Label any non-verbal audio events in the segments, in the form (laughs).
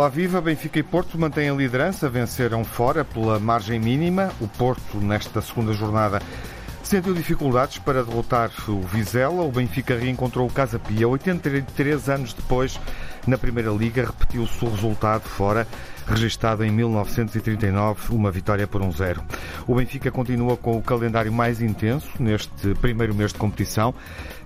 Olá, viva! Benfica e Porto mantêm a liderança, venceram fora pela margem mínima. O Porto, nesta segunda jornada, sentiu dificuldades para derrotar o Vizela. O Benfica reencontrou o Casa Pia 83 anos depois. Na Primeira Liga, repetiu-se o resultado fora, registado em 1939, uma vitória por um zero. O Benfica continua com o calendário mais intenso neste primeiro mês de competição.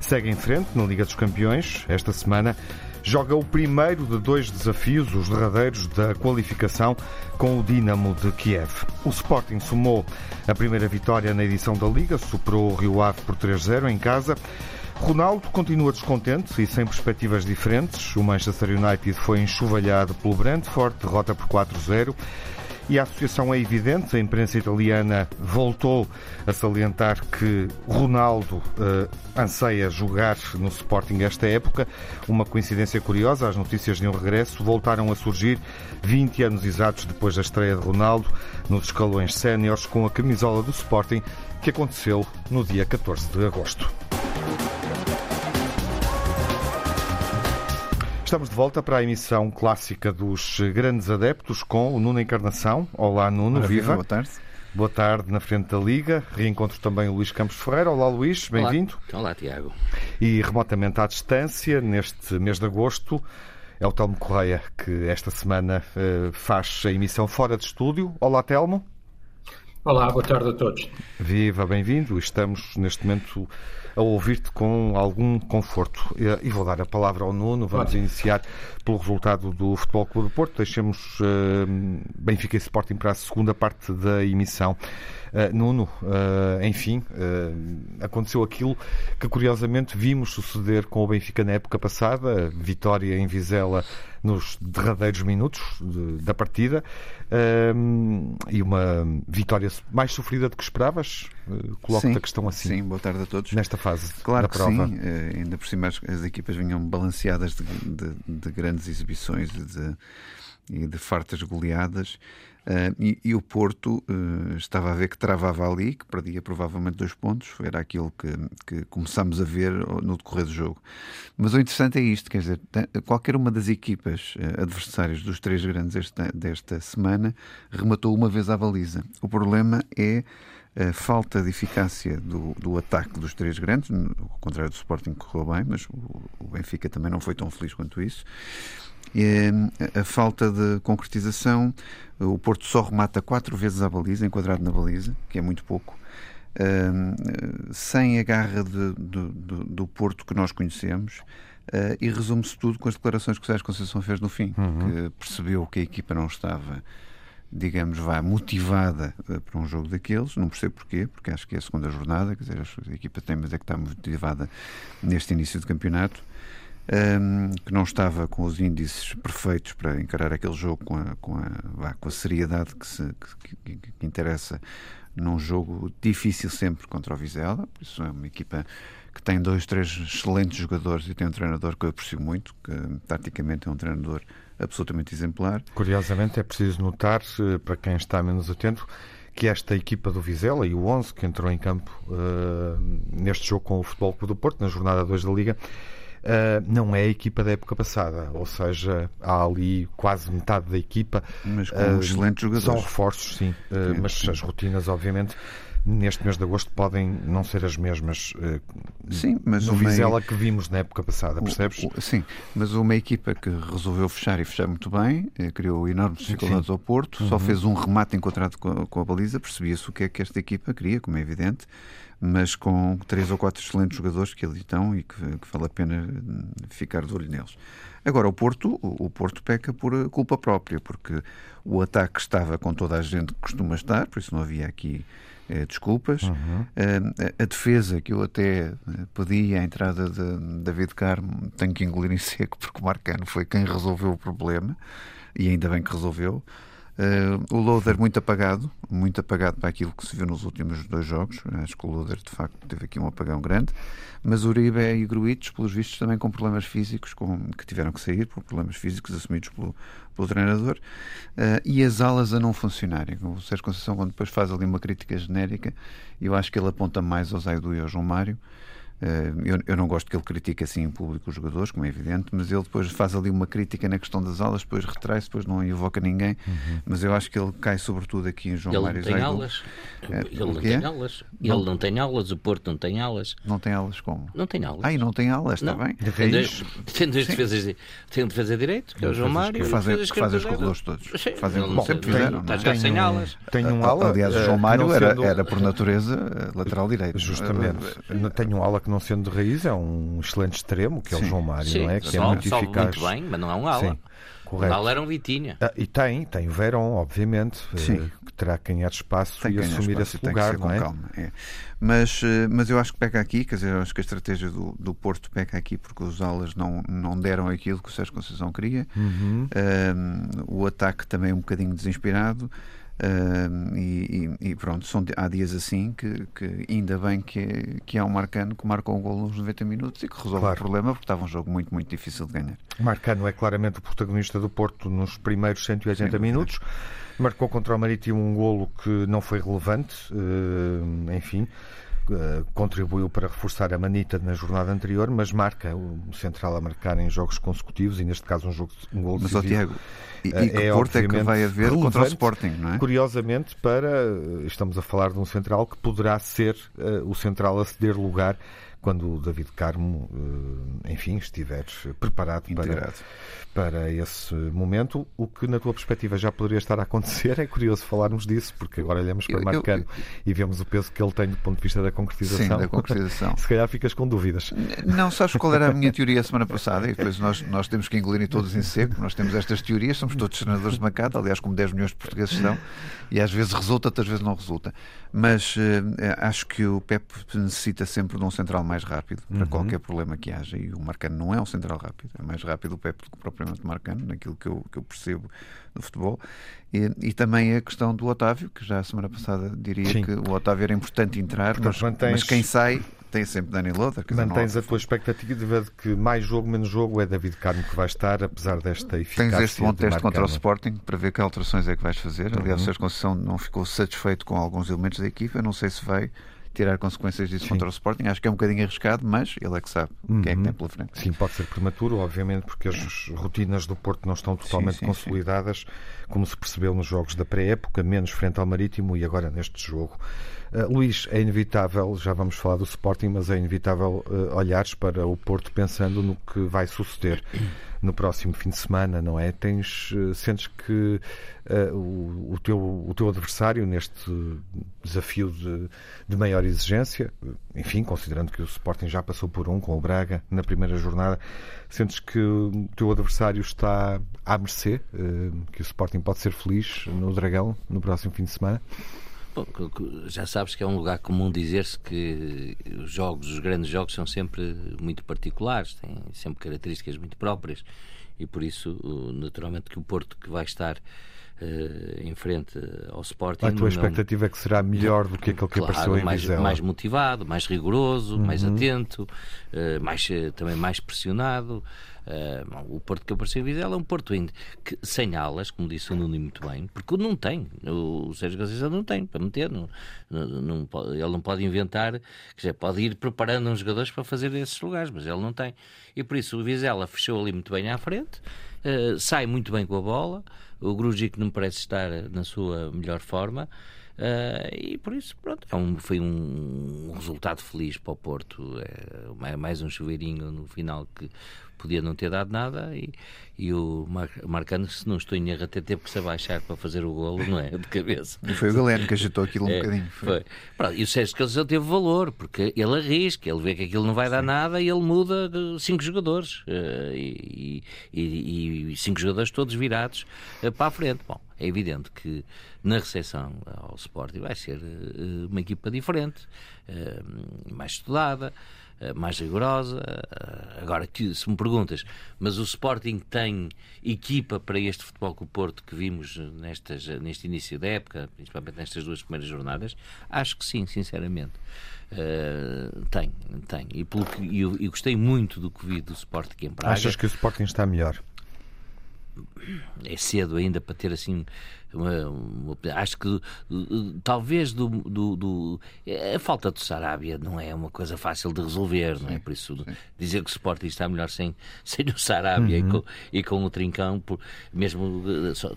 Segue em frente na Liga dos Campeões. Esta semana joga o primeiro de dois desafios, os derradeiros da qualificação, com o Dinamo de Kiev. O Sporting somou a primeira vitória na edição da Liga, superou o Rio Ave por 3-0 em casa. Ronaldo continua descontente e sem perspectivas diferentes. O Manchester United foi enxovalhado pelo Brentford, derrota por 4-0 e a associação é evidente. A imprensa italiana voltou a salientar que Ronaldo uh, anseia jogar no Sporting esta época. Uma coincidência curiosa, as notícias de um regresso voltaram a surgir 20 anos exatos depois da estreia de Ronaldo nos escalões séniores com a camisola do Sporting que aconteceu no dia 14 de agosto. Estamos de volta para a emissão clássica dos Grandes Adeptos com o Nuno Encarnação. Olá, Nuno, Maravilha, viva. Boa tarde. Boa tarde na frente da Liga. Reencontro também o Luís Campos Ferreira. Olá, Luís, bem-vindo. Olá. Olá, Tiago. E remotamente à distância, neste mês de agosto, é o Telmo Correia que esta semana uh, faz a emissão fora de estúdio. Olá, Telmo. Olá, boa tarde a todos. Viva, bem-vindo. Estamos neste momento a ouvir-te com algum conforto. E vou dar a palavra ao Nuno. Vamos iniciar pelo resultado do Futebol Clube do Porto. Deixemos uh, Benfica e Sporting para a segunda parte da emissão. Uh, Nuno, uh, enfim, uh, aconteceu aquilo que curiosamente vimos suceder com o Benfica na época passada, vitória em Vizela nos derradeiros minutos de, da partida e uma vitória mais sofrida do que esperavas. Coloco-te a questão assim. Sim, boa tarde a todos. Nesta fase claro da prova. Sim, ainda por cima as, as equipas vinham balanceadas de, de, de grandes exibições e de, e de fartas goleadas. Uh, e, e, o Porto uh, estava a ver que travava ali, que perdia provavelmente dois pontos, era aquilo que, que começámos a ver no decorrer do jogo. Mas o interessante é isto: quer dizer, qualquer uma das equipas uh, adversárias dos três grandes esta, desta semana rematou uma vez à baliza. O problema é a falta de eficácia do, do ataque dos três grandes, ao contrário do Sporting que correu bem, mas o, o Benfica também não foi tão feliz quanto isso. E, a falta de concretização, o Porto só remata quatro vezes a baliza, enquadrado na baliza, que é muito pouco. Uh, sem a garra de, de, de, do Porto que nós conhecemos, uh, e resume-se tudo com as declarações que o Sérgio Conceição fez no fim, uhum. que percebeu que a equipa não estava, digamos, vá, motivada uh, para um jogo daqueles, não percebo porquê, porque acho que é a segunda jornada, quer dizer, a equipa tem, mas é que está motivada neste início de campeonato um, que não estava com os índices perfeitos para encarar aquele jogo com a, com a, vá, com a seriedade que, se, que, que, que, interessa num jogo difícil sempre contra o Vizela. Por isso é uma equipa que tem dois, três excelentes jogadores e tem um treinador que eu aprecio muito, que taticamente é um treinador absolutamente exemplar. Curiosamente, é preciso notar, eh, para quem está menos atento, que esta equipa do Vizela e o 11 que entrou em campo uh, neste jogo com o Futebol Clube do Porto, na jornada 2 da Liga, uh, não é a equipa da época passada, ou seja, há ali quase metade da equipa. Mas com uh, excelentes jogadores. São reforços, sim, sim mas sim. as rotinas, obviamente, neste mês de agosto podem não ser as mesmas sim, mas no Vizela que vimos na época passada, percebes? O, o, sim, mas uma equipa que resolveu fechar e fechar muito bem, eh, criou enormes dificuldades sim. ao Porto, uhum. só fez um remate encontrado com a, com a baliza, percebia-se o que é que esta equipa queria, como é evidente, mas com três ou quatro excelentes jogadores que ali estão e que, que vale a pena ficar de olho neles. Agora, o Porto, o Porto peca por culpa própria, porque o ataque estava com toda a gente que costuma estar, por isso não havia aqui eh, desculpas. Uhum. Eh, a defesa, que eu até eh, pedi a entrada de David Carmo, tenho que engolir em seco, porque o Marcano foi quem resolveu o problema, e ainda bem que resolveu. Uh, o Loader muito apagado, muito apagado para aquilo que se viu nos últimos dois jogos. Acho que o Loader de facto teve aqui um apagão grande. Mas Uribe e Gruitos, pelos vistos, também com problemas físicos, com, que tiveram que sair por problemas físicos assumidos pelo, pelo treinador. Uh, e as alas a não funcionarem. O Sérgio Conceição, quando depois faz ali uma crítica genérica, eu acho que ele aponta mais ao Zaidu e ao João Mário. Eh, eu, eu, não gosto que ele critique assim em público os jogadores, como é evidente, mas ele depois faz ali uma crítica na questão das aulas, depois retrai-se, depois não invoca ninguém. Uhum. Mas eu acho que ele cai sobretudo aqui em João ele Mário não tem aulas. É, ele não tem aulas. Não. Ele não tem aulas, o Porto não tem aulas. Não tem aulas como? Não tem aulas. Ah, e não tem aulas, está bem. De tem, tem dois defesas, tem um defesa direito, que é o João Mário. Que fazem, que fazem os corredores todos. Sim, fazem não, como sempre fizeram. Está já sem aulas. Tem um aula. Aliás, o João Mário era, era por natureza lateral direito. Justamente. Tem um aula que não sendo de raiz é um excelente extremo, que é o João Mário, Sim, não é? Que salve, é muito eficaz. muito bem, mas não é um ala. Sim. Correto. O ala era um Vitinha. Ah, e tem, tem o Verón, obviamente, Sim. que terá que ganhar espaço tem e assumir espaço, esse lugar, não é? Calma, é? Mas, eh, mas eu acho que peca aqui, quer dizer, eu acho que a estratégia do, do Porto peca aqui porque os alas não, não deram aquilo que o Sérgio Conceição queria. Uhum. Um, o ataque também é um bocadinho desinspirado. Uh, e, e, pronto, são, há dias assim que, que ainda bem que, que há um Marcano que marca um gol nos 90 minutos e que resolve claro. o problema porque estava um jogo muito, muito difícil de ganhar. Marcano é claramente o protagonista do Porto nos primeiros 180 Sim, minutos. Marcou contra o Marítimo um golo que não foi relevante, uh, enfim. Uh, contribuiu para reforçar a manita na jornada anterior, mas marca o central a marcar em jogos consecutivos e neste caso um jogo um gol. Mas, Tiago, e, e que é, Porto é que vai haver contra o Sporting, não é? Curiosamente, para estamos a falar de um central que poderá ser uh, o central a ceder lugar quando o David Carmo, uh, enfim, estiver preparado para, para esse momento. O que, na tua perspectiva, já poderia estar a acontecer, é curioso falarmos disso, porque agora olhamos para Marcano e vemos o peso que ele tem do ponto de vista da concretização. Sim, da concretização. (laughs) Se calhar ficas com dúvidas. Não, sabes qual era a minha teoria a semana passada? E depois nós, nós temos que engolir todos em seco. Nós temos estas teorias, somos todos senadores de Macata, aliás, como 10 milhões de portugueses são, e às vezes resulta, outras vezes não resulta. Mas uh, acho que o Pep necessita sempre de um central mais rápido para uhum. qualquer problema que haja. E o Marcano não é um central rápido, é mais rápido o Pep do que propriamente propriamente marcando, naquilo que eu, que eu percebo do futebol. E, e, também a questão do Otávio, que já a semana passada diria Sim. que o Otávio era importante entrar, mas, mantens... mas, quem sai tem sempre Dani Lothar. Mantens a tua expectativa de que mais jogo, menos jogo é David Carmo que vai estar, apesar desta eficácia. Tens este bom teste contra o Sporting para ver que alterações é que vais fazer. Aliás, uhum. o Sérgio Conceição não ficou satisfeito com alguns elementos da equipa. Não sei se vai tirar consequências disso Sim. contra o Sporting. Acho que é um bocadinho arriscado, mas ele é que sabe uhum. quem é que tem pela frente. Sim, pode ser prematuro, obviamente, porque as rotinas do Porto não estão totalmente sim, sim, consolidadas, como se percebeu nos jogos da pré-época, menos frente ao Marítimo e agora neste jogo. Uh, Luís, é inevitável, já vamos falar do Sporting, mas é inevitável uh, olhares para o Porto pensando no que vai suceder no próximo fim de semana, não é? Tens, uh, sentes que o, o, teu, o teu adversário neste desafio de, de maior exigência, enfim, considerando que o Sporting já passou por um com o Braga na primeira jornada, sentes que o teu adversário está à mercê, que o Sporting pode ser feliz no Dragão no próximo fim de semana? Bom, já sabes que é um lugar comum dizer-se que os jogos, os grandes jogos, são sempre muito particulares, têm sempre características muito próprias. E por isso, naturalmente, que o Porto que vai estar em frente ao Sporting. A tua expectativa é que será melhor do que aquele que claro, apareceu em mais, Vizela. mais motivado, mais rigoroso, uhum. mais atento, uh, mais, também mais pressionado. Uh, o Porto que apareceu em Vizela é um Porto que, sem alas, como disse o Nuno muito bem, porque não tem. O Sérgio Conceição não tem para meter. Não, não, não, ele não pode inventar, quer pode ir preparando uns jogadores para fazer esses lugares, mas ele não tem. E por isso o Vizela fechou ali muito bem à frente, sai muito bem com a bola. O Grujic não parece estar na sua melhor forma. Uh, e por isso, pronto, é um, foi um resultado feliz para o Porto. É mais um chuveirinho no final que podia não ter dado nada e, e o Mar Marcano, se não estou em erro, até teve que se abaixar para fazer o golo, não é? De cabeça. E foi o Galeno que agitou aquilo um é, bocadinho. Foi. foi. Pronto, e o Sérgio Conceição teve valor, porque ele arrisca, ele vê que aquilo não vai dar Sim. nada e ele muda cinco jogadores uh, e, e, e, cinco jogadores todos virados uh, para a frente. Bom, é evidente que na recepção ao Sporting vai ser uh, uma equipa diferente, mais estudada. Eh, mais rigorosa. Eh, agora, se me perguntas, mas o Sporting tem equipa para este futebol com o Porto que vimos nestas, neste início da época, principalmente nestas duas primeiras jornadas? Acho que sim, sinceramente. Uh, tem, tem. E, pelo que, e, e gostei muito do que vi do Sporting em Praga. Achas que o Sporting está melhor? É cedo ainda para ter assim uma, uma, acho que talvez do, do, do, a falta do Sarabia não é uma coisa fácil de resolver, não é? Por isso sim. dizer que o Sporting está melhor sem, (laughs) sem o Sarabia uhum. e, com, e com o Trincão, por, mesmo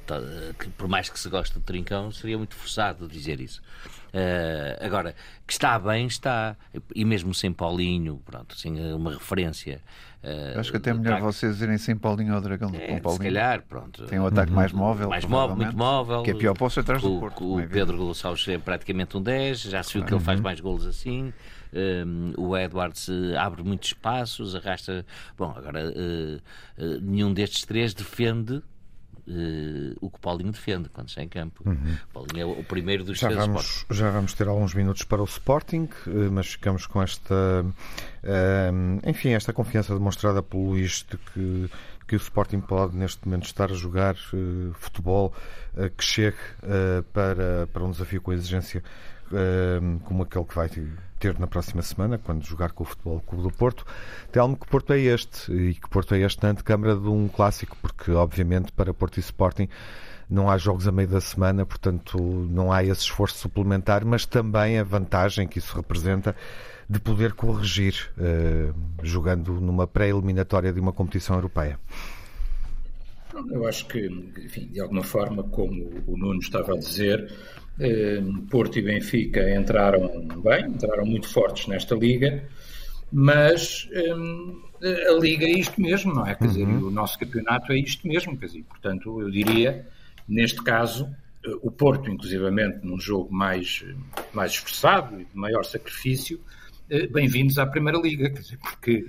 tá, que, por mais que se goste do Trincão, seria muito forçado dizer isso. Uh, agora, que está bem, está. E mesmo sem Paulinho, pronto, sem uma referência. Uh, Acho que até é melhor vocês irem sem Paulinho ao Dragão é, com Paulinho. Se calhar, pronto. Tem um ataque mais móvel. Mais móvel, muito móvel. Que é pior para atrás do Porto. O, o Pedro Gonçalves é praticamente um 10, já se viu que ele faz mais golos assim. Um, o Edwards abre muitos espaços, arrasta. Bom, agora uh, uh, nenhum destes três defende uh, o que o Paulinho defende quando está em campo. Uhum. Paulinho é o primeiro dos já vamos, Já vamos ter alguns minutos para o Sporting, uh, mas ficamos com esta, uh, enfim, esta confiança demonstrada pelo Luís de que que o Sporting pode neste momento estar a jogar uh, futebol uh, que chegue uh, para, para um desafio com exigência como aquele que vai ter na próxima semana, quando jogar com o Futebol Clube do Porto. Telmo que Porto é este, e que Porto é este na antecâmara de um clássico, porque obviamente para Porto e Sporting não há jogos a meio da semana, portanto não há esse esforço suplementar, mas também a vantagem que isso representa de poder corrigir uh, jogando numa pré-eliminatória de uma competição europeia. Eu acho que, enfim, de alguma forma, como o Nuno estava a dizer, eh, Porto e Benfica entraram bem, entraram muito fortes nesta liga, mas eh, a liga é isto mesmo, não é? Quer dizer, uhum. o nosso campeonato é isto mesmo, quer dizer, portanto, eu diria, neste caso, eh, o Porto, inclusivamente, num jogo mais, mais esforçado e de maior sacrifício, bem-vindos à Primeira Liga, quer dizer, porque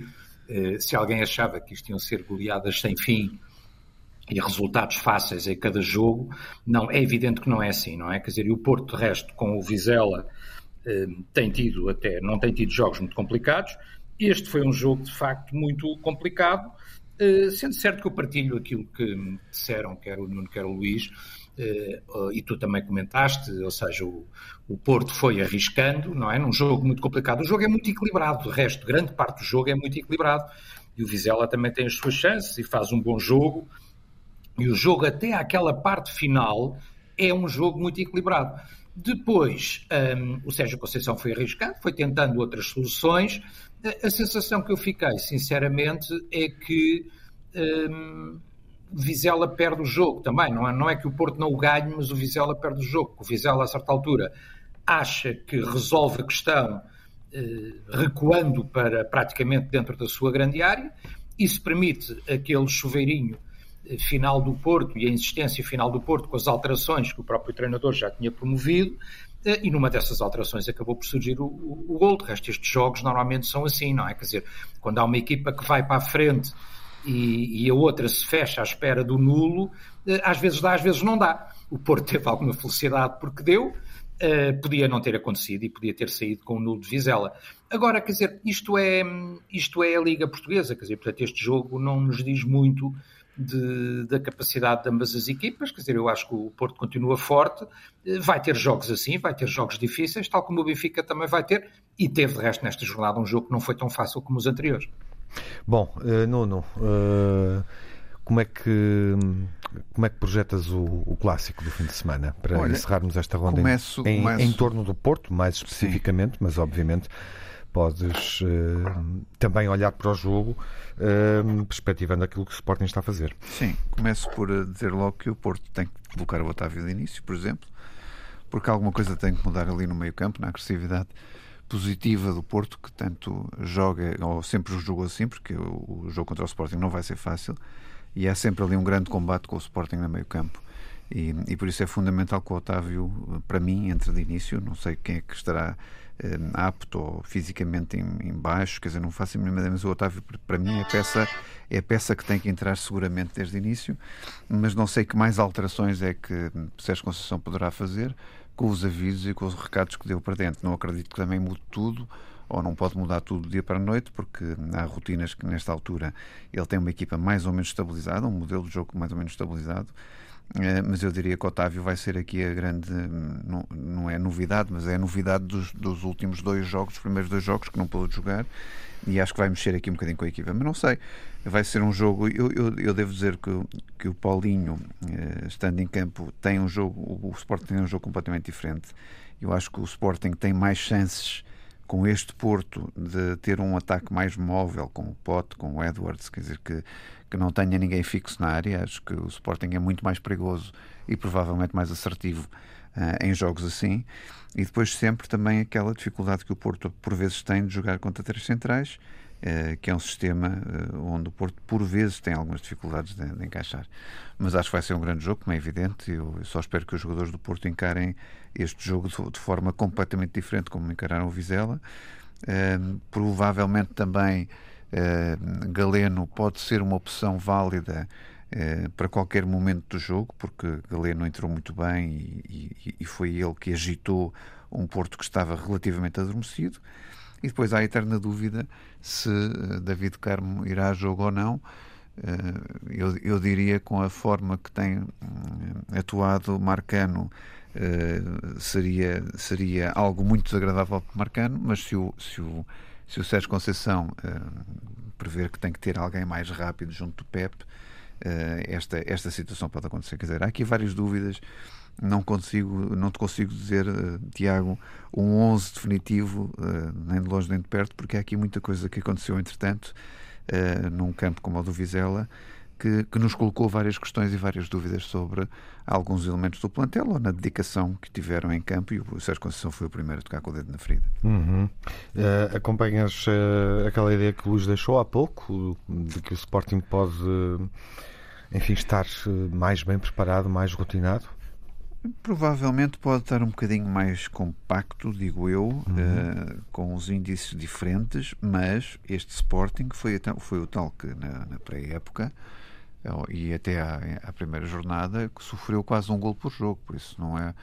se alguém achava que isto iam ser goleadas sem fim e resultados fáceis em cada jogo, não, é evidente que não é assim, não é? Quer dizer, e o Porto, de resto, com o Vizela, eh, tem tido até, não tem tido jogos muito complicados. Este foi um jogo, de facto, muito complicado, eh, sendo certo que eu partilho aquilo que disseram, quer o Nuno, quer o Luís, eh, e tu também comentaste, ou seja, o, o Porto foi arriscando, não é? Num jogo muito complicado. O jogo é muito equilibrado, de resto, grande parte do jogo é muito equilibrado. E o Vizela também tem as suas chances e faz um bom jogo. E o jogo, até aquela parte final, é um jogo muito equilibrado. Depois, um, o Sérgio Conceição foi arriscado, foi tentando outras soluções. A, a sensação que eu fiquei, sinceramente, é que um, Vizela perde o jogo também. Não é, não é que o Porto não o ganhe, mas o Vizela perde o jogo. O Vizela, a certa altura, acha que resolve a questão uh, recuando para praticamente dentro da sua grande área. Isso permite aquele chuveirinho final do Porto e a insistência final do Porto com as alterações que o próprio treinador já tinha promovido, eh, e numa dessas alterações acabou por surgir o, o, o gol. De resto, estes jogos normalmente são assim, não é? Quer dizer, quando há uma equipa que vai para a frente e, e a outra se fecha à espera do nulo, eh, às vezes dá, às vezes não dá. O Porto teve alguma felicidade porque deu, Uh, podia não ter acontecido e podia ter saído com o nulo de Vizela. Agora, quer dizer, isto é, isto é a Liga Portuguesa, quer dizer, portanto, este jogo não nos diz muito de, da capacidade de ambas as equipas. Quer dizer, eu acho que o Porto continua forte, vai ter jogos assim, vai ter jogos difíceis, tal como o Benfica também vai ter, e teve de resto nesta jornada um jogo que não foi tão fácil como os anteriores. Bom, uh, Nuno, uh, como é que como é que projetas o, o, clássico do fim de semana para Olha, encerrarmos esta ronda começo, em, começo... em, torno do Porto, mais especificamente, Sim. mas obviamente podes uh, também olhar para o jogo uh, perspectivando aquilo que o Sporting está a fazer. Sim, começo por eh, dizer logo que o Porto tem que colocar o Otávio de início, por exemplo, porque alguma coisa tem que mudar ali no meio campo, na agressividade positiva do Porto, que tanto joga, ou sempre jogou assim, porque o, jogo contra o Sporting não vai ser fácil, e há sempre ali um grande combate com o Sporting no meio campo. E, e, por isso é fundamental que o Otávio, para mim, entre de início. Não sei quem é que estará apto ou fisicamente em, em, baixo, quer dizer, não faço a mínima ideia, mas o Otávio, para mim, é a, peça, é peça que tem que entrar seguramente desde o início, mas não sei que mais alterações é que Sérgio Conceição poderá fazer com os avisos e com os recados que deu para dentro. Não acredito que também mude tudo, ou não pode mudar tudo do dia para a noite, porque há rotinas que nesta altura ele tem uma equipa mais ou menos estabilizada, um modelo de jogo mais ou menos estabilizado, mas eu diria que Otávio vai ser aqui a grande, não, não é novidade, mas é a novidade dos, dos últimos dois jogos, os primeiros dois jogos que não pôde jogar e acho que vai mexer aqui um bocadinho com a equipa. Mas não sei, vai ser um jogo. Eu, eu, eu devo dizer que, que o Paulinho, eh, estando em campo, tem um jogo. O Sporting tem um jogo completamente diferente. Eu acho que o Sporting tem mais chances com este Porto de ter um ataque mais móvel com o Pote, com o Edwards, quer dizer que, que não tenha ninguém fixo na área. Acho que o Sporting é muito mais perigoso e provavelmente mais assertivo uh, em jogos assim. E depois sempre também aquela dificuldade que o Porto por vezes tem de jogar contra três centrais, que é um sistema uh, onde o Porto por vezes tem algumas dificuldades de, de, encaixar. Mas acho que vai ser um grande jogo, como é evidente. Eu, só espero que os jogadores do Porto encarem este jogo de, de forma completamente diferente, como encararam o Vizela. provavelmente também Galeno pode ser uma opção válida eh, para qualquer momento do jogo, porque Galeno entrou muito bem e, e, e, foi ele que agitou um Porto que estava relativamente adormecido. E depois há a eterna dúvida se eh, David Carmo irá a jogo ou não. Eh, eu, eu diria com a forma que tem atuado Marcano seria, seria algo muito desagradável para Marcano, mas se o, se o, se o Sérgio Conceição prever que tem que ter alguém mais rápido junto do Pep, esta, esta situação pode acontecer. Quer dizer, há aqui várias dúvidas. Não consigo, não te consigo dizer, uh, Tiago, um 11 definitivo, uh, nem de longe nem de perto, porque há aqui muita coisa que aconteceu entretanto, num campo como o do Vizela, que, que, nos colocou várias questões e várias dúvidas sobre alguns elementos do plantel ou na dedicação que tiveram em campo e o Sérgio Conceição foi o primeiro a tocar com o dedo na ferida. Uhum. Uh, acompanhas aquela ideia que o Luís deixou há pouco de que o Sporting pode enfim, estar eh, mais bem preparado, mais rotinado? Provavelmente pode estar um bocadinho mais compacto, digo eu, uhum. uh, com os índices diferentes, mas este Sporting foi, foi o tal que na, na pré-época e até à, à, primeira jornada que sofreu quase um gol por jogo, por isso não é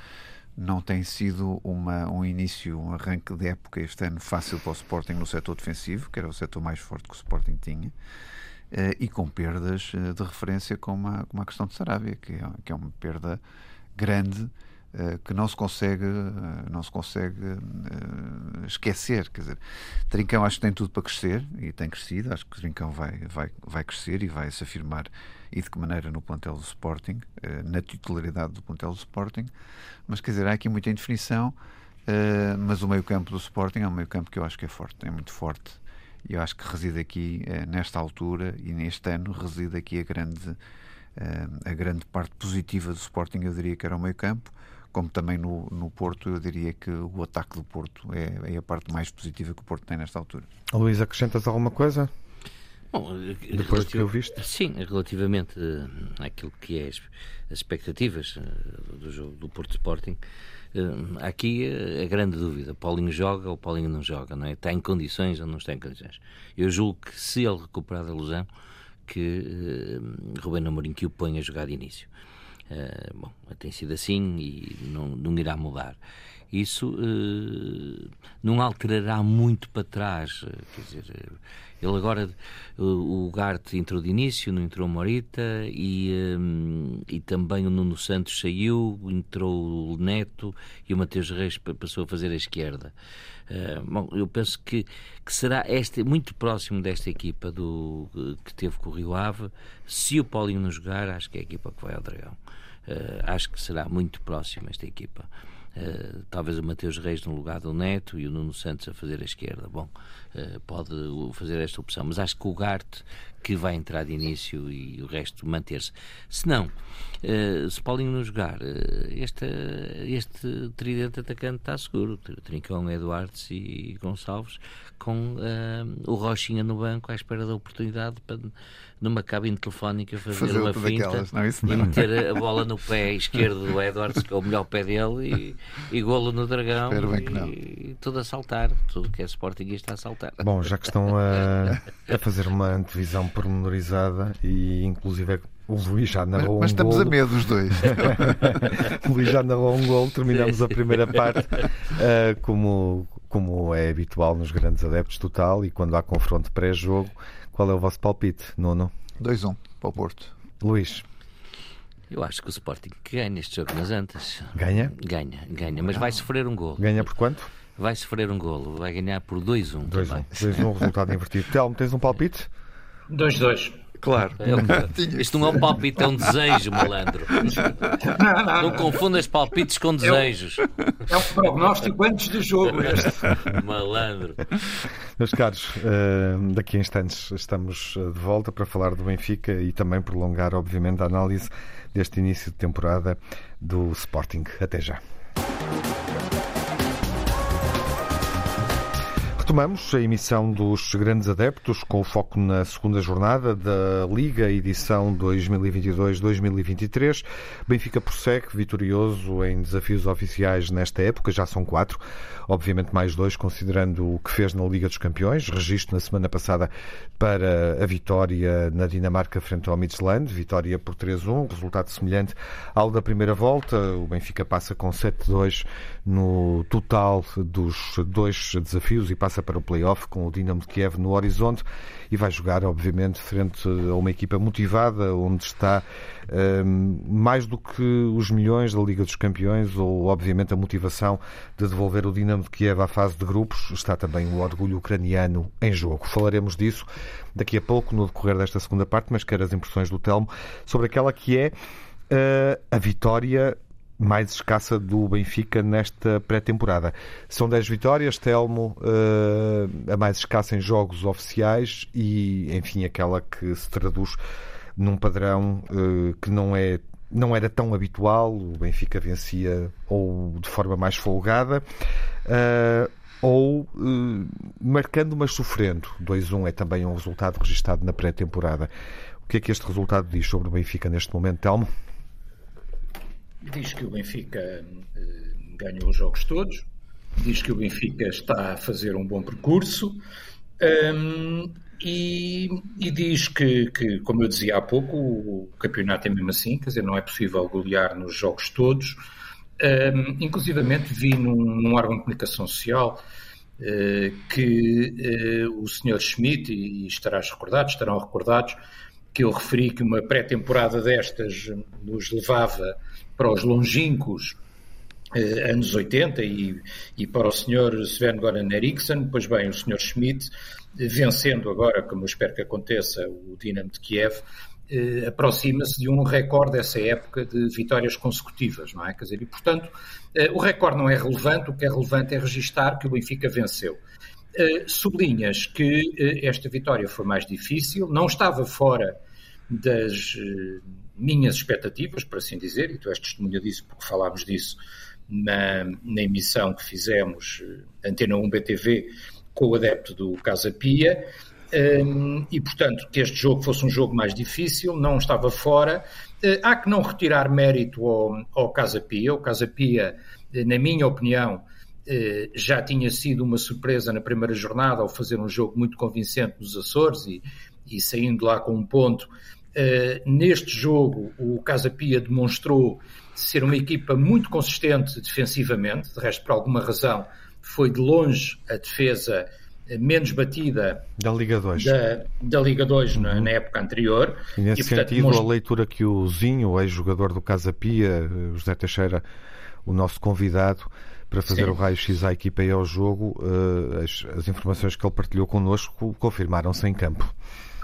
não tem sido uma, um início, um arranque de época este ano fácil para o Sporting no setor defensivo, que era o setor mais forte que o Sporting tinha. Eh, e com perdas eh, de referência como a, como a questão de Sarabia, que é, que é uma perda grande eh, que não se consegue não se consegue esquecer. Quer dizer Trincão acho que tem tudo para crescer e tem crescido. Acho que Trincão vai vai vai crescer e vai se afirmar e de que maneira no plantel do Sporting na titularidade do plantel do Sporting. Mas quer dizer há aqui muita indefinição mas o meio campo do Sporting é um meio campo que eu acho que é forte é muito forte. E eu acho que reside aqui, eh, nesta altura e neste ano, reside aqui a grande, eh, a grande parte positiva do Sporting, eu diria que era o meio campo, como também no, no Porto, eu diria que o ataque do Porto é, é a parte mais positiva que o Porto tem nesta altura. Luís, acrescentas alguma coisa? Bom, Depois do que eu viste? Sim, relativamente àquilo que é as expectativas eh, do jogo do Porto Sporting, Uh, aqui a grande dúvida: Paulinho joga ou Paulinho não joga, não é? Está em condições ou não está em condições? Eu julgo que se ele recuperar da lesão, que uh, Rubén Amorim que o põe a jogar de início. Uh, bom, tem sido assim e não, não irá mudar. Isso uh, não alterará muito para trás. Quer dizer, ele agora, o, o Gart entrou de início, não entrou Morita e, um, e também o Nuno Santos saiu, entrou o Neto e o Mateus Reis passou a fazer a esquerda. Uh, bom, eu penso que, que será este, muito próximo desta equipa do, que teve com o Rio Ave. Se o Paulinho não jogar, acho que é a equipa que vai ao Dragão. Acho que será muito próximo esta equipa. Uh, talvez o Mateus Reis no lugar do Neto e o Nuno Santos a fazer a esquerda. Bom, pode fazer esta opção, mas acho que o Garte que vai entrar de início e o resto manter-se. Se não, uh, se Paulinho não jogar, este, este tridente atacante está seguro. Trincão, Eduardo e Gonçalves, com o Rochinha no banco à espera da oportunidade para numa cabine telefónica fazer, fazer uma finta daquelas, não, isso não. e meter a (laughs) bola no pé esquerdo do Edwards, que é o melhor pé dele, e, e golo no Dragão e, e, tudo a saltar, tudo que é Sportingista a saltar. Bom, já que estão a, a fazer uma antevisão pormenorizada e inclusive o Luís já narrou mas, mas um estamos golo. a medo os dois. (laughs) o Luís já narrou um gol, terminamos a primeira parte uh, como, como é habitual nos grandes adeptos total e quando há confronto pré-jogo qual é o vosso palpite, Nuno? 2-1 um, para o Porto. Luís. Eu acho que o Sporting ganha este jogo nas Antas. Ganha? Ganha, ganha, mas vai sofrer um golo. Ganha por quanto? Vai sofrer um golo, vai ganhar por 2-1. 2-1. 2-1, resultado invertido. Telmo, tens um palpite? 2-2. Claro. É, (laughs) isto não é um palpite, é um desejo, malandro. Não, (laughs) não, Não confundas palpites com desejos. É um prognóstico antes do jogo este. (laughs) Malandro. Meus caros, eh, daqui a instantes estamos eh, de volta para falar do Benfica e também prolongar, obviamente, a análise deste início de temporada do Sporting. Até já. Retomamos a emissão dos Grandes Adeptos com foco na segunda jornada da Liga, edição 2022-2023. Benfica prossegue vitorioso em desafios oficiais nesta época, já são quatro, obviamente mais dois, considerando o que fez na Liga dos Campeões. Registro na semana passada para a vitória na Dinamarca frente ao Midland, vitória por 3-1, resultado semelhante ao da primeira volta. O Benfica passa com 7-2 no total dos dois desafios e passa para o play-off com o Dinamo de Kiev no horizonte e vai jogar, obviamente, frente a uma equipa motivada, onde está um, mais do que os milhões da Liga dos Campeões ou, obviamente, a motivação de devolver o Dinamo de Kiev à fase de grupos, está também o orgulho ucraniano em jogo. Falaremos disso daqui a pouco no decorrer desta segunda parte, mas quero as impressões do Telmo sobre aquela que é uh, a vitória mais escassa do Benfica nesta pré-temporada. São 10 vitórias, Telmo, uh, a mais escassa em jogos oficiais e, enfim, aquela que se traduz num padrão uh, que não é não era tão habitual, o Benfica vencia ou de forma mais folgada, uh, ou marcando, mas sofrendo. 2-1 é também um resultado registado na pré-temporada. O que é que este resultado diz sobre o Benfica neste momento, Telmo? Diz que o Benfica eh, ganhou os jogos todos, diz que o Benfica está a fazer um bom percurso um, ehm, e, e, diz que, que, como eu dizia há pouco, o campeonato é mesmo assim, quer dizer, não é possível golear nos jogos todos. Um, ehm, inclusivamente vi num, num órgão de comunicação social uh, que uh, o Sr. Schmidt, e estarás recordado, estarão recordados, que eu referi que uma pré-temporada destas nos levava para os longínquos eh, anos 80 e, e, para o Sr. Sven Goran Eriksson, pois bem, o Sr. Schmidt, vencendo agora, como eu espero que aconteça, o Dinamo de Kiev, eh, aproxima-se de um recorde dessa época de vitórias consecutivas, não é? Quer dizer, e portanto, eh, o recorde não é relevante, o que é relevante é registar que o Benfica venceu. Eh, sublinhas que eh, esta vitória foi mais difícil, não estava fora das eh, minhas expectativas, por assim dizer, e tu és testemunha disso porque falámos disso na, na emissão que fizemos, eh, Antena 1 BTV, com o adepto do Casa Pia, um, e portanto que este jogo fosse um jogo mais difícil, não estava fora. Uh, há que não retirar mérito ao, ao Casa Pia. O Casa Pia, na minha opinião, já tinha sido uma surpresa na primeira jornada ao fazer um jogo muito convincente nos Açores e, e saindo lá com um ponto neste jogo, o Casa Pia demonstrou ser uma equipa muito consistente defensivamente, de resto, por alguma razão, foi de longe a defesa eh, menos batida da Liga 2, da, da Liga 2 uhum. na, na, época anterior. E nesse e, portanto, sentido, a leitura que o Zinho, ex-jogador do Casa Pia, eh, José Teixeira, o nosso convidado, para fazer Sim. o raio-x à equipa e ao jogo, as, as informações que ele partilhou connosco confirmaram-se em campo.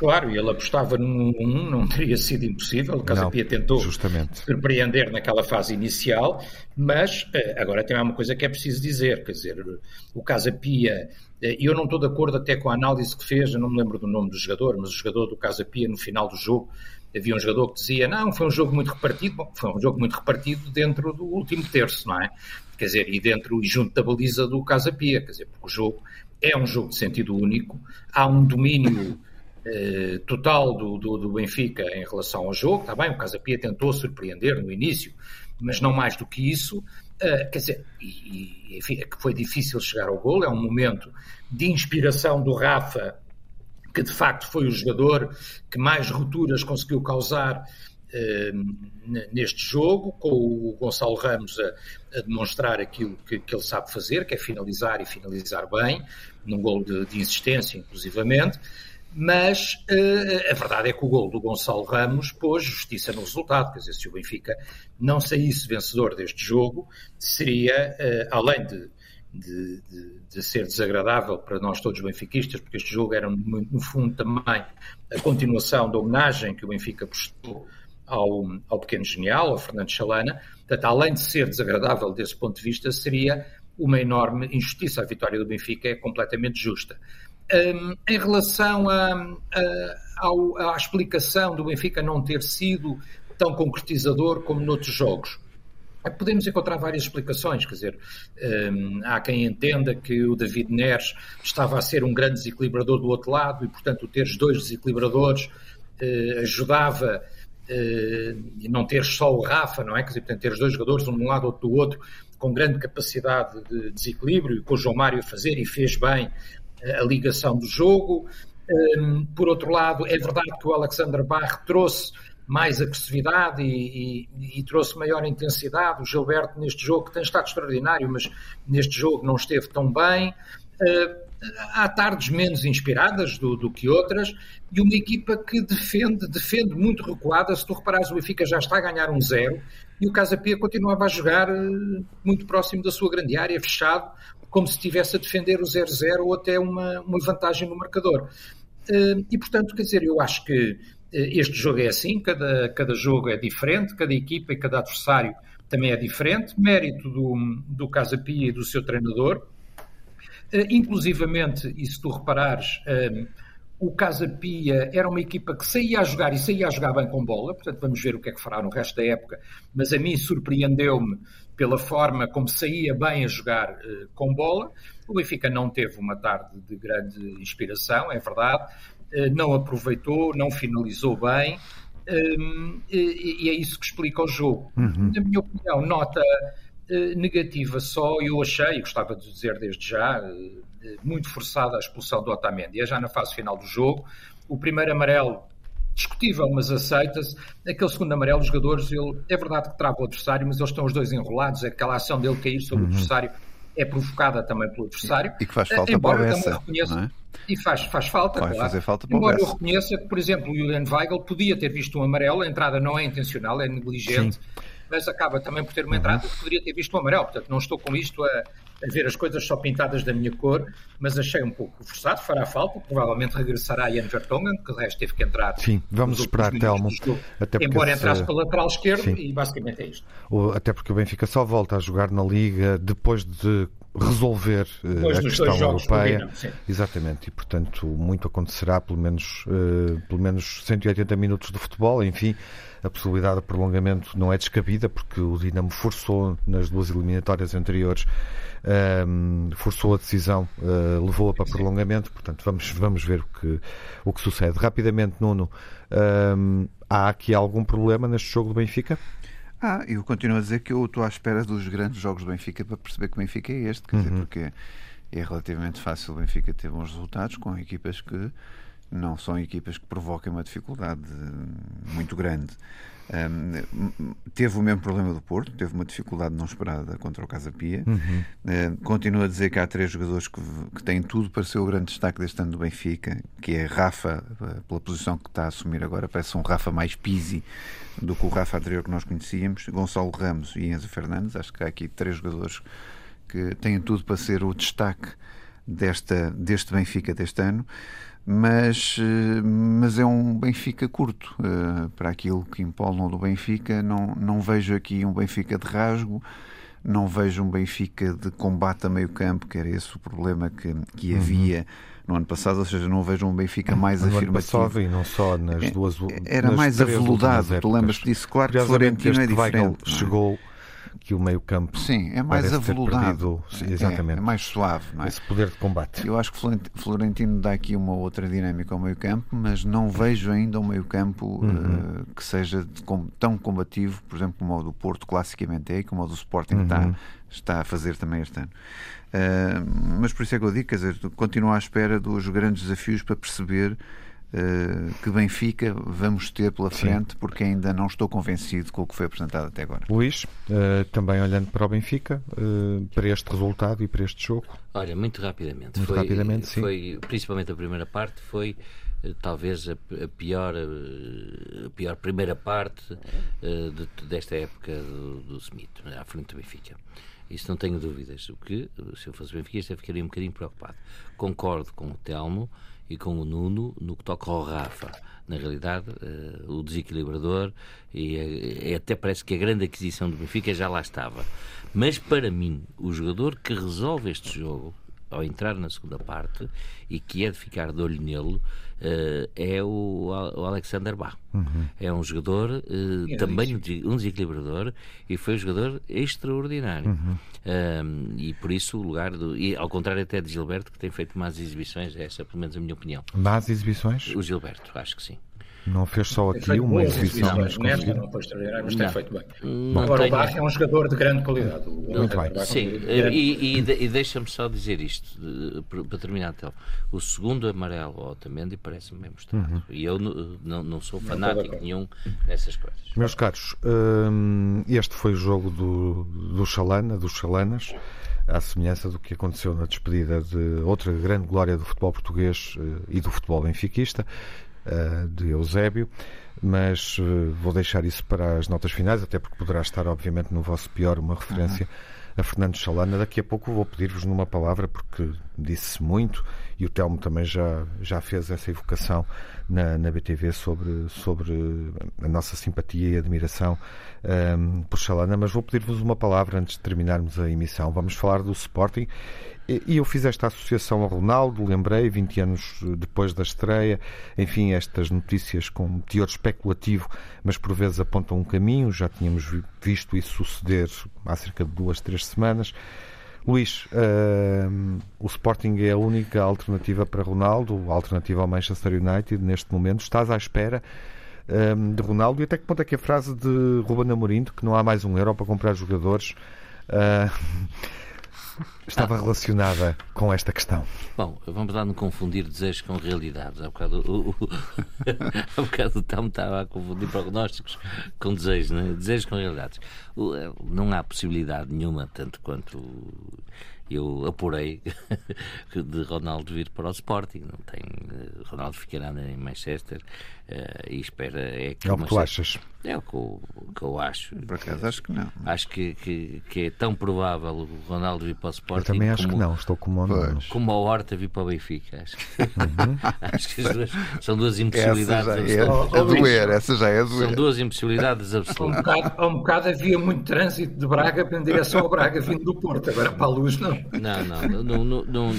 Claro, e ele apostava num 1, não teria sido impossível. O Casa Pia tentou justamente. surpreender naquela fase inicial, mas eh, agora tem uma coisa que é preciso dizer: quer dizer, o Casa Pia, eh, eu não estou de acordo até com a análise que fez, eu não me lembro do nome do jogador, mas o jogador do Casa Pia, no final do jogo, havia um jogador que dizia: não, foi um jogo muito repartido. Bom, foi um jogo muito repartido dentro do último terço, não é? Quer dizer, e dentro e junto da baliza do Casa Pia, quer dizer, porque o jogo é um jogo de sentido único, há um domínio eh, total do, do, do, Benfica em relação ao jogo. Está bem, o Casa Pia tentou surpreender no início, mas não mais do que isso. Uh, quer dizer, e, enfim, é que foi difícil chegar ao gol. É um momento de inspiração do Rafa, que de facto foi o jogador que mais rupturas conseguiu causar uh, neste jogo, com o Gonçalo Ramos a, a demonstrar aquilo que, que, ele sabe fazer, que é finalizar e finalizar bem, num gol de, de insistência, inclusivamente. Mas uh, a verdade é que o gol do Gonçalo Ramos pôs justiça no resultado. Quer dizer, se o Benfica não saísse vencedor deste jogo, seria, uh, além de, de, de, de, ser desagradável para nós todos benfiquistas, porque este jogo era, no, fundo, também a continuação da homenagem que o Benfica prestou ao, ao pequeno genial, ao Fernando Chalana. Portanto, além de ser desagradável desse ponto de vista, seria uma enorme injustiça. A vitória do Benfica é completamente justa. Um, em relação a, a, à explicação do Benfica não ter sido tão concretizador como noutros jogos, Podemos encontrar várias explicações, quer dizer, um, há quem entenda que o David Neres estava a ser um grande desequilibrador do outro lado e, portanto, ter dois desequilibradores uh, ajudava uh, e não ter só o Rafa, não é? Quer dizer, portanto, ter os dois jogadores, um de um lado, outro do outro, com grande capacidade de desequilíbrio, com o João Mário a fazer e fez bem a ligação do jogo. Um, por outro lado, é verdade que o Alexander Barre trouxe mais agressividade e, e, e, trouxe maior intensidade. O Gilberto, neste jogo, que tem estado extraordinário, mas neste jogo não esteve tão bem. Uh, há tardes menos inspiradas do, do, que outras e uma equipa que defende, defende muito recuada. Se tu reparares, o Benfica já está a ganhar um zero e o Casa Pia continuava a jogar uh, muito próximo da sua grande área, fechado, como se estivesse a defender o 0-0 ou até uma, uma vantagem no marcador. Uh, e, portanto, quer dizer, eu acho que uh, este jogo é assim, cada, cada jogo é diferente, cada equipa e cada adversário também é diferente, mérito do, do Casa Pia e do seu treinador. Uh, inclusivamente, e se tu reparares, o Casa Pia era uma equipa que saía a jogar e saía a jogar bem com bola, portanto vamos ver o que é que fará no resto da época, mas a mim surpreendeu-me pela forma como saía bem a jogar uh, com bola. O Benfica não teve uma tarde de grande inspiração, é verdade, uh, não aproveitou, não finalizou bem, ehm, e, e, é isso que explica o jogo. Uhum. Na minha opinião, nota uh, negativa só, eu achei, gostava de dizer desde já, muito forçada a expulsão do Otamendi, é já na fase final do jogo. O primeiro amarelo discutível, mas aceita-se. Aquele segundo amarelo, os jogadores, ele, é verdade que trava o adversário, mas eles estão os dois enrolados. Aquela ação dele cair sobre uhum. o adversário é provocada também pelo adversário. E que faz falta embora para o Bessa, reconheça, é? E faz, faz falta, Vai claro. fazer falta para embora eu reconheça que, por exemplo, o Julian Weigl podia ter visto um amarelo, a entrada não é intencional, é negligente. Sim mas acaba também por ter uma entrada que poderia ter visto o amarelo. Portanto, não estou com isto a, a, ver as coisas só pintadas da minha cor, mas achei um pouco forçado, fará falta, provavelmente regressará Ian Vertonghen, que o resto teve que entrar. Sim, vamos esperar, Telmo. Até embora entrasse se... pela lateral esquerdo, Sim. e basicamente é isto. Até porque o Benfica só volta a jogar na Liga depois de resolver uh, a questão europeia. Exatamente, e portanto muito acontecerá, pelo menos, uh, pelo menos 180 minutos de futebol, enfim a possibilidade de prolongamento não é descabida, porque o Dinamo forçou nas duas eliminatórias anteriores, um, forçou a decisão, uh, levou-a para prolongamento, portanto vamos, vamos ver o que, o que sucede. Rapidamente, Nuno, um, há aqui algum problema neste jogo do Benfica? Ah, eu continuo a dizer que eu estou à espera dos grandes jogos do Benfica para perceber que o Benfica é este, quer uhum. dizer, porque é relativamente fácil o Benfica ter bons resultados com equipas que não são equipas que provoquem uma dificuldade muito grande. Um, teve o mesmo problema do Porto, teve uma dificuldade não esperada contra o Casa Pia. Uhum. Uh, continuo a dizer que há três jogadores que, que, têm tudo para ser o grande destaque deste ano do Benfica, que é Rafa, eh, pela posição que está a assumir agora, parece um Rafa mais pisi do que o Rafa anterior que nós conhecíamos, Gonçalo Ramos e Enzo Fernandes. Acho que há aqui três jogadores que têm tudo para ser o destaque desta, deste Benfica deste ano mas, eh, mas é um Benfica curto uh, para aquilo que empolnam do Benfica. Não, não vejo aqui um Benfica de rasgo, não vejo um Benfica de combate a meio campo, que era esse o problema que, que uhum. havia no ano passado, ou seja, não vejo um Benfica mais no afirmativo. Ano passado, e não só nas é, duas Era nas mais aveludado, tu lembras-te disso? Claro que Florentino é diferente. É? Chegou que o meio-campo Sim, é mais aveludado. Perdido, exatamente. É, é, mais suave, não é? Esse poder de combate. Eu acho que Florentino dá aqui uma outra dinâmica ao meio-campo, mas não vejo ainda um meio-campo uhum. uh, que seja tão combativo, por exemplo, como o do Porto classicamente é, como o do Sporting uhum. está, está a fazer também este ano. Uh, mas por isso é que eu digo, quer dizer, continuo à espera dos grandes desafios para perceber que Benfica vamos ter pela frente, Sim. porque ainda não estou convencido com o que foi apresentado até agora. Luís, uh, também olhando para o Benfica, uh, para este resultado e para este jogo? Olha, muito rapidamente. Muito foi, rapidamente, sim. Foi, principalmente a primeira parte, foi talvez a, a, pior, a pior primeira parte de, desta época do, do Smith, à frente do Benfica. Isso não tenho dúvidas. O que, se eu fosse benfiquista, ficaria um bocadinho preocupado. Concordo com o Telmo e com o Nuno no que toca ao Rafa. Na realidade, uh, o desequilibrador, e uh, até parece que a grande aquisição do Benfica já lá estava. Mas para mim, o jogador que resolve este jogo ao entrar na segunda parte e que é de ficar de olho nele uh, é o, o Alexander Bach. Uhum. É um jogador, uh, também um desequilibrador e foi um jogador extraordinário. Uhum. Uh, e por isso o lugar do. E ao contrário até de Gilberto, que tem feito más exibições, essa é pelo menos a minha opinião. Más exibições? O Gilberto, acho que sim. Não fez só aqui uma exibição. Não, nesta não foi extraordinário, mas tem feito bem. Não Agora, tenho... o Barra é um jogador de grande qualidade. Muito bem. Sim, e, e, e deixa-me só dizer isto, para terminar, então. O segundo amarelo ao Otamendi parece-me bem mostrado. Uhum. E eu não, não sou fanático nenhum nessas coisas. Meus caros, hum, este foi o jogo do, do Chalana, dos Chalanas à semelhança do que aconteceu na despedida de outra grande glória do futebol português eh, e do futebol benfiquista, de Eusébio, mas uh, vou deixar isso para as notas finais, até porque poderá estar, obviamente, no vosso pior uma referência uhum. a Fernando Chalana. Daqui a pouco vou pedir-vos numa palavra, porque disse muito, e o Telmo também já, já fez essa evocação na, na BTV sobre, sobre a nossa simpatia e admiração um, ehm, por Chalana, mas vou pedir-vos uma palavra antes de terminarmos a emissão. Vamos falar do Sporting e eu fiz esta associação ao Ronaldo, lembrei, 20 anos depois da estreia, enfim, estas notícias com teor especulativo, mas por vezes apontam um caminho, já tínhamos visto isso suceder há cerca de duas, três semanas. Luís, uh, o Sporting é a única alternativa para Ronaldo, alternativa ao Manchester United neste momento. Estás à espera uh, de Ronaldo e até que ponto é que a frase de Ruben Amorim, que não há mais um euro para comprar jogadores, uh, estava ah. relacionada com esta questão? Bom, vamos lá não confundir desejos com realidades. Há bocado o, o, (laughs) o Tom estava a confundir prognósticos com desejos, né? desejos com realidades. O, não há possibilidade nenhuma, tanto quanto eu apurei (laughs) de Ronaldo vir para o Sporting. Não tem, Ronaldo ficará em Manchester uh, e espera. É, que é o que tu achas? É o que eu, que eu acho. Por acaso acho que não. Acho que, que, que, é tão provável o Ronaldo vir para o Sporting. Eu também acho como, que não, estou como o Como a Horta vir para o Benfica. Acho que, uhum. (laughs) acho que as duas são duas impossibilidades. Essa já é, a é doer, essa já é a doer. São duas impossibilidades absolutas. Há um bocado, há um bocado havia muito trânsito de Braga em direção ao Braga vindo do Porto, agora para a luz não. Não, não, não, não, não,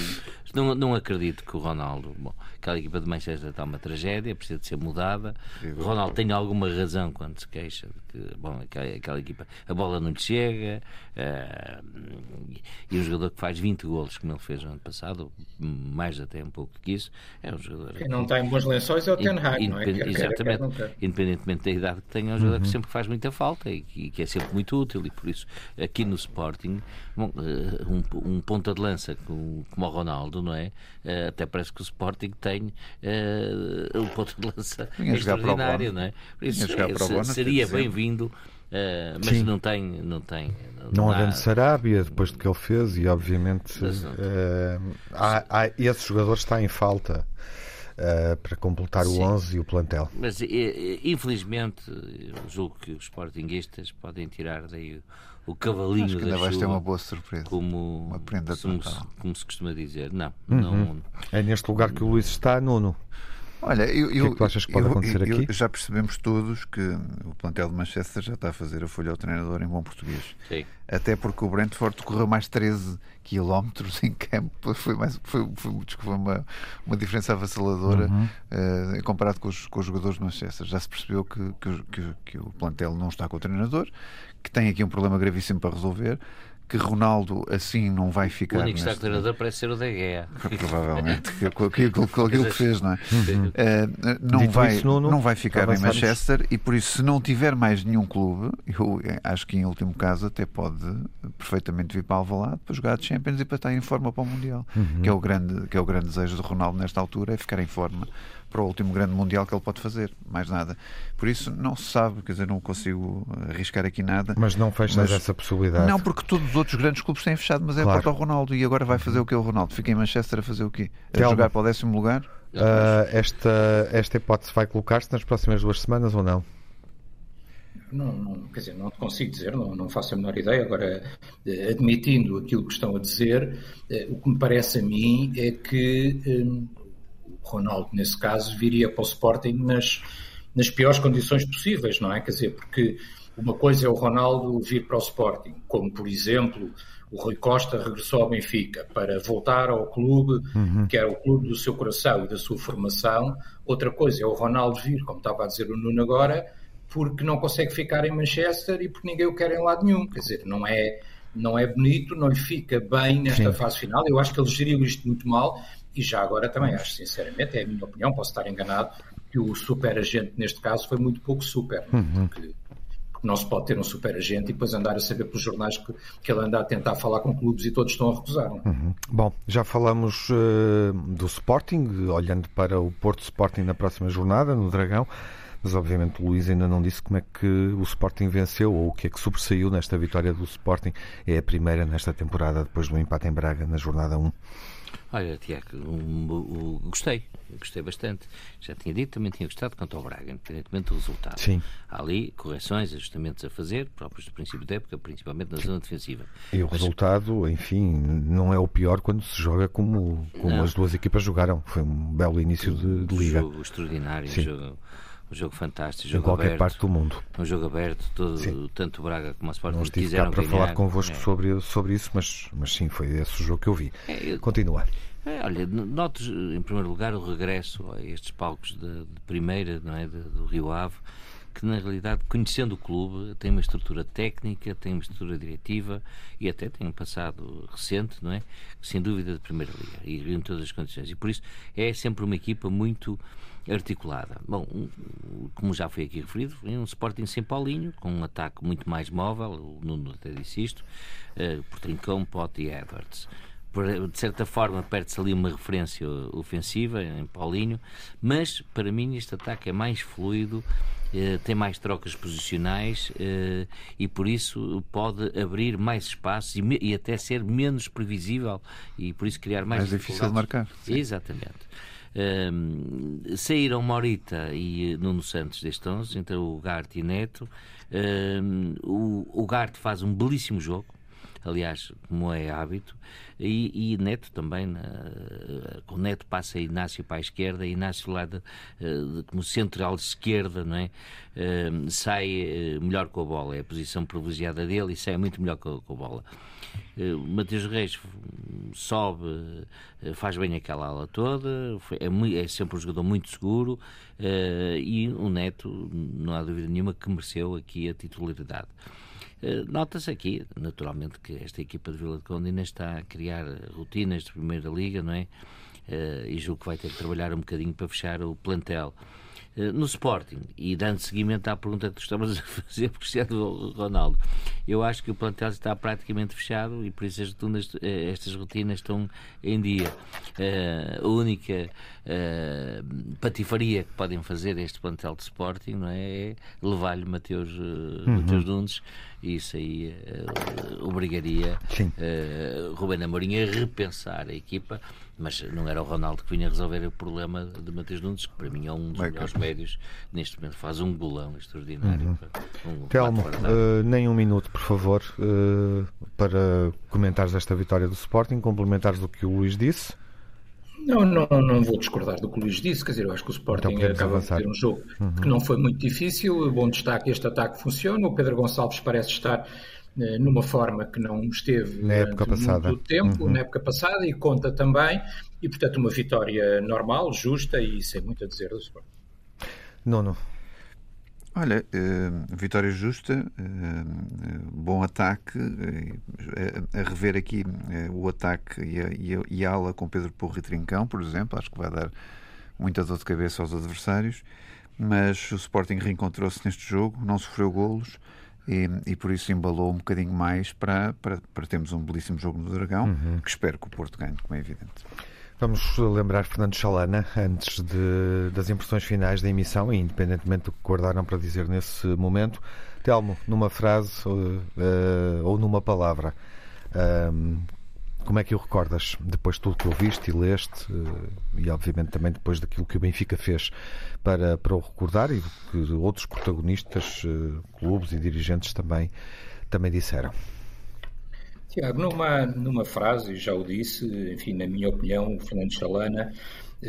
não, não acredito que o Ronaldo. Bom, aquela equipa de Manchester está uma tragédia, precisa de ser mudada. O Ronaldo tem alguma razão quando se queixa de que bom, aquela, aquela equipa, a bola não lhe chega. Uh, e o jogador que faz 20 golos, como ele fez no ano passado, mais até um pouco do que isso, é um jogador. Quem não está em bons lençóis é o Ten Hag, não é? Exatamente. Quer, quer, independentemente da idade que tenha, é um jogador uhum. que sempre faz muita falta e que, que, é sempre muito útil. E por isso, aqui no Sporting, bom, uh, um, um ponta de lança como, como o Ronaldo, não é? Uh, até parece que o Sporting tem uh, um ponto de lança (laughs) extraordinário, não é? Por isso, é, seria bem-vindo. Uh, mas Sim. não tem, não tem. Não, não havendo Sarabia, depois do que ele fez, e obviamente uh, há, há, esse jogador está em falta. Uh, para completar Sim. o 11 e o plantel. Mas infelizmente, julgo que os sportinguistas podem tirar daí o cavalinho Acho que ainda da vais ter uma boa surpresa. Como, uma prenda como, se, como se costuma dizer. Não, uhum. não. É neste lugar que o Luís está, Nuno. Olha, eu, o que é que tu achas que pode eu, acontecer eu, aqui? Já percebemos todos que o plantel de Manchester já está a fazer a folha ao treinador em bom português. Sim. Até porque o Brentford correu mais 13 quilómetros em campo. (laughs) Foi, mais, foi, foi, foi uma, uma diferença avassaladora uhum. uh, comparado com os, com os jogadores de Manchester. Já se percebeu que, que, que, que o plantel não está com o treinador, que tem aqui um problema gravíssimo para resolver que Ronaldo assim não vai ficar. O único está treinador parece ser o da Guerra. (laughs) Provavelmente, com aquilo, com aquilo que fez, não é? Uh, não, vai, isso, não, não, vai ficar em Manchester e por isso, se não tiver mais nenhum clube, eu acho que em último caso até pode perfeitamente vir para Alvalade para jogar de Champions e para estar em forma para o Mundial, uhum. que, é o grande, que é o grande desejo de Ronaldo nesta altura, é ficar em forma para o último grande mundial que ele pode fazer, mais nada. Por isso não se sabe, quer dizer, não consigo arriscar aqui nada. Mas não fechas mas, essa possibilidade? Não, porque todos os outros grandes clubes têm fechado, mas é claro. para o Ronaldo e agora vai fazer o que o Ronaldo? Fica em Manchester a fazer o quê? A jogar para o décimo lugar? Uh, esta, esta hipótese vai colocar-se nas próximas duas semanas ou não? Não, não, quer dizer, não consigo dizer, não, não faço a menor ideia. Agora, eh, admitindo aquilo que estão a dizer, eh, o que me parece a mim é que um, o Ronaldo, nesse caso, viria para o Sporting nas, nas piores condições possíveis, não é? Quer dizer, porque uma coisa é o Ronaldo vir para o Sporting, como, por exemplo, o Rui Costa regressou ao Benfica para voltar ao clube, uhum. que era o clube do seu coração e da sua formação. Outra coisa é o Ronaldo vir, como estava a dizer o Nuno agora, porque não consegue ficar em Manchester e porque ninguém o quer em lado nenhum. Quer dizer, não é, não é bonito, não lhe fica bem nesta Sim. fase final. Eu acho que ele geriu isto muito mal e já agora também acho, sinceramente, é a minha opinião, posso estar enganado, que o super agente neste caso foi muito pouco super. Uhum. Porque, porque não se pode ter um super agente e depois andar a saber pelos jornais que, que ele anda a tentar falar com clubes e todos estão a recusar. É? Uhum. Bom, já falamos uh, do Sporting, olhando para o Porto Sporting na próxima jornada, no Dragão. Mas obviamente o Luís ainda não disse como é que o Sporting venceu ou o que é que sobressaiu nesta vitória do Sporting. É a primeira nesta temporada depois do empate em Braga na jornada 1. Olha, Tiago, um, um, gostei, gostei bastante. Já tinha dito, também tinha gostado quanto ao Braga, independentemente do resultado. Sim. Há ali correções, ajustamentos a fazer, próprios do princípio da época, principalmente na zona defensiva. E o Mas... resultado, enfim, não é o pior quando se joga como, como as duas equipas jogaram. Foi um belo início de, de liga. Um jogo extraordinário, um jogo um jogo fantástico, jogo em qualquer aberto, parte do mundo. Um jogo aberto, todo, tanto o Braga como a Sporting Não estive cá para ganhar. falar convosco é. sobre, sobre isso, mas, mas sim, foi esse o jogo que eu vi. É, eu, Continua. É, olha, notes em primeiro lugar o regresso a estes palcos de, de primeira, não é, de, do Rio Ave, que na realidade, conhecendo o clube, tem uma estrutura técnica, tem uma estrutura diretiva e até tem um passado recente, não é? Sem dúvida de primeira liga e reúne todas as condições. E por isso é sempre uma equipa muito articulada. Bom, como já foi aqui referido, um Sporting sem Paulinho, com um ataque muito mais móvel, o Nuno até disse isto, uh, por Trincão, Pote e Edwards de certa forma perde-se ali uma referência ofensiva em Paulinho, mas para mim este ataque é mais fluido, eh, tem mais trocas posicionais eh, e por isso pode abrir mais espaços e, até ser menos previsível e por isso criar mais, mais difícil de marcar. Sim. Exatamente. Um, saíram Morita e Nuno Santos deste 11, entre o Garte e Neto. Um, o, o Garte faz um belíssimo jogo, aliás, como é hábito, e, e Neto também, na, com Neto passa Inácio para a esquerda, Inácio lá de, de, como central de esquerda, não é? Sai eh, melhor com a bola, é a posição privilegiada dele e sai muito melhor com, com a bola. Uh, Mateus Reis sobe, uh, faz bem aquela ala toda, é, é, sempre um jogador muito seguro uh, e o Neto, não há dúvida nenhuma, que mereceu aqui a titularidade. Eh, nota-se aqui, naturalmente, que esta equipa de Vila de Conde ainda está a criar rotinas de Primeira Liga, não é? E julgo que vai ter que trabalhar um bocadinho para fechar o plantel. Uh, no Sporting, e dando seguimento à pergunta que tu estavas a fazer, (laughs) Cristiano Ronaldo, eu acho que o plantel está praticamente fechado e por isso as rotinas, estas rotinas estão em dia. Uh, a única patifaria que podem fazer este plantel de Sporting não é, é levar-lhe Mateus, uhum. Mateus Nunes e isso aí obrigaria uh, Rubén Amorim a repensar a equipa mas não era o Ronaldo que vinha resolver o problema de Matheus Nunes, que para mim é um dos melhores médios neste momento, faz um golão extraordinário. Uhum. Um Telmo, uh, nem um minuto, por favor, uh, para comentares esta vitória do Sporting, complementares o que o Luís disse. Não, não, não vou discordar do que o Luís disse, quer dizer, eu acho que o Sporting então acaba avançar. de ter um jogo uhum. que não foi muito difícil, bom destaque, este ataque funciona, o Pedro Gonçalves parece estar numa forma que não esteve na época passada. muito tempo, uhum. na época passada, e conta também, e portanto uma vitória normal, justa e sem muito a dizer do Sporting. Nono. Olha, uh, vitória justa, bom ataque, a rever aqui o ataque e a, e, a, e a ala com Pedro Porro e Trincão, por exemplo, acho que vai dar muita dor de cabeça aos adversários, mas o Sporting reencontrou-se neste jogo, não sofreu golos e, e, por isso embalou um bocadinho mais para, para, para termos um belíssimo jogo no Dragão, uhum. que espero que o Porto ganhe, como é evidente. Vamos lembrar Fernando Chalana antes de, das impressões finais da emissão e independentemente do que guardaram para dizer nesse momento. Telmo, numa frase uh, ou numa palavra, um, Como é que o recordas depois de tudo que ouviste e leste e obviamente também depois daquilo que o Benfica fez para, para o recordar e que outros protagonistas, clubes e dirigentes também, também disseram? Tiago, numa, numa frase, já o disse, enfim, na minha opinião, o Fernando Chalana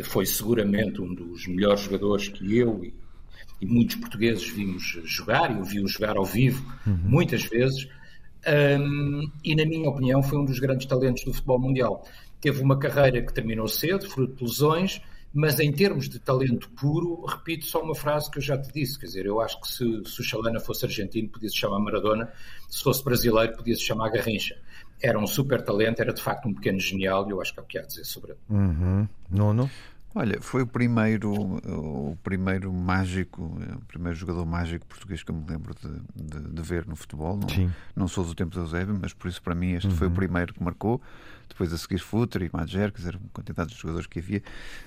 foi seguramente um dos melhores jogadores que eu e, e muitos portugueses vimos jogar, e o vi jogar ao vivo uhum. muitas vezes, um, e na minha opinião foi um dos grandes talentos do futebol mundial. Teve uma carreira que terminou cedo, fruto de lesões, mas em termos de talento puro, repito só uma frase que eu já te disse, quer dizer, eu acho que se, se o Chalana fosse argentino podia-se chamar Maradona, se fosse brasileiro podia-se chamar Garrincha. Era um super talento, era de facto um pequeno genial e eu acho que é o que há a dizer sobre ele. Uhum. Nono? Olha, foi o primeiro, o primeiro mágico, o primeiro jogador mágico português que eu me lembro de, de, de ver no futebol. Não, Sim. não sou do tempo de Eusébio, mas por isso para mim este uhum. foi o uhum. primeiro que marcou. Depois a seguir Futre e Madger, quer dizer, quantidade de jogadores que havia,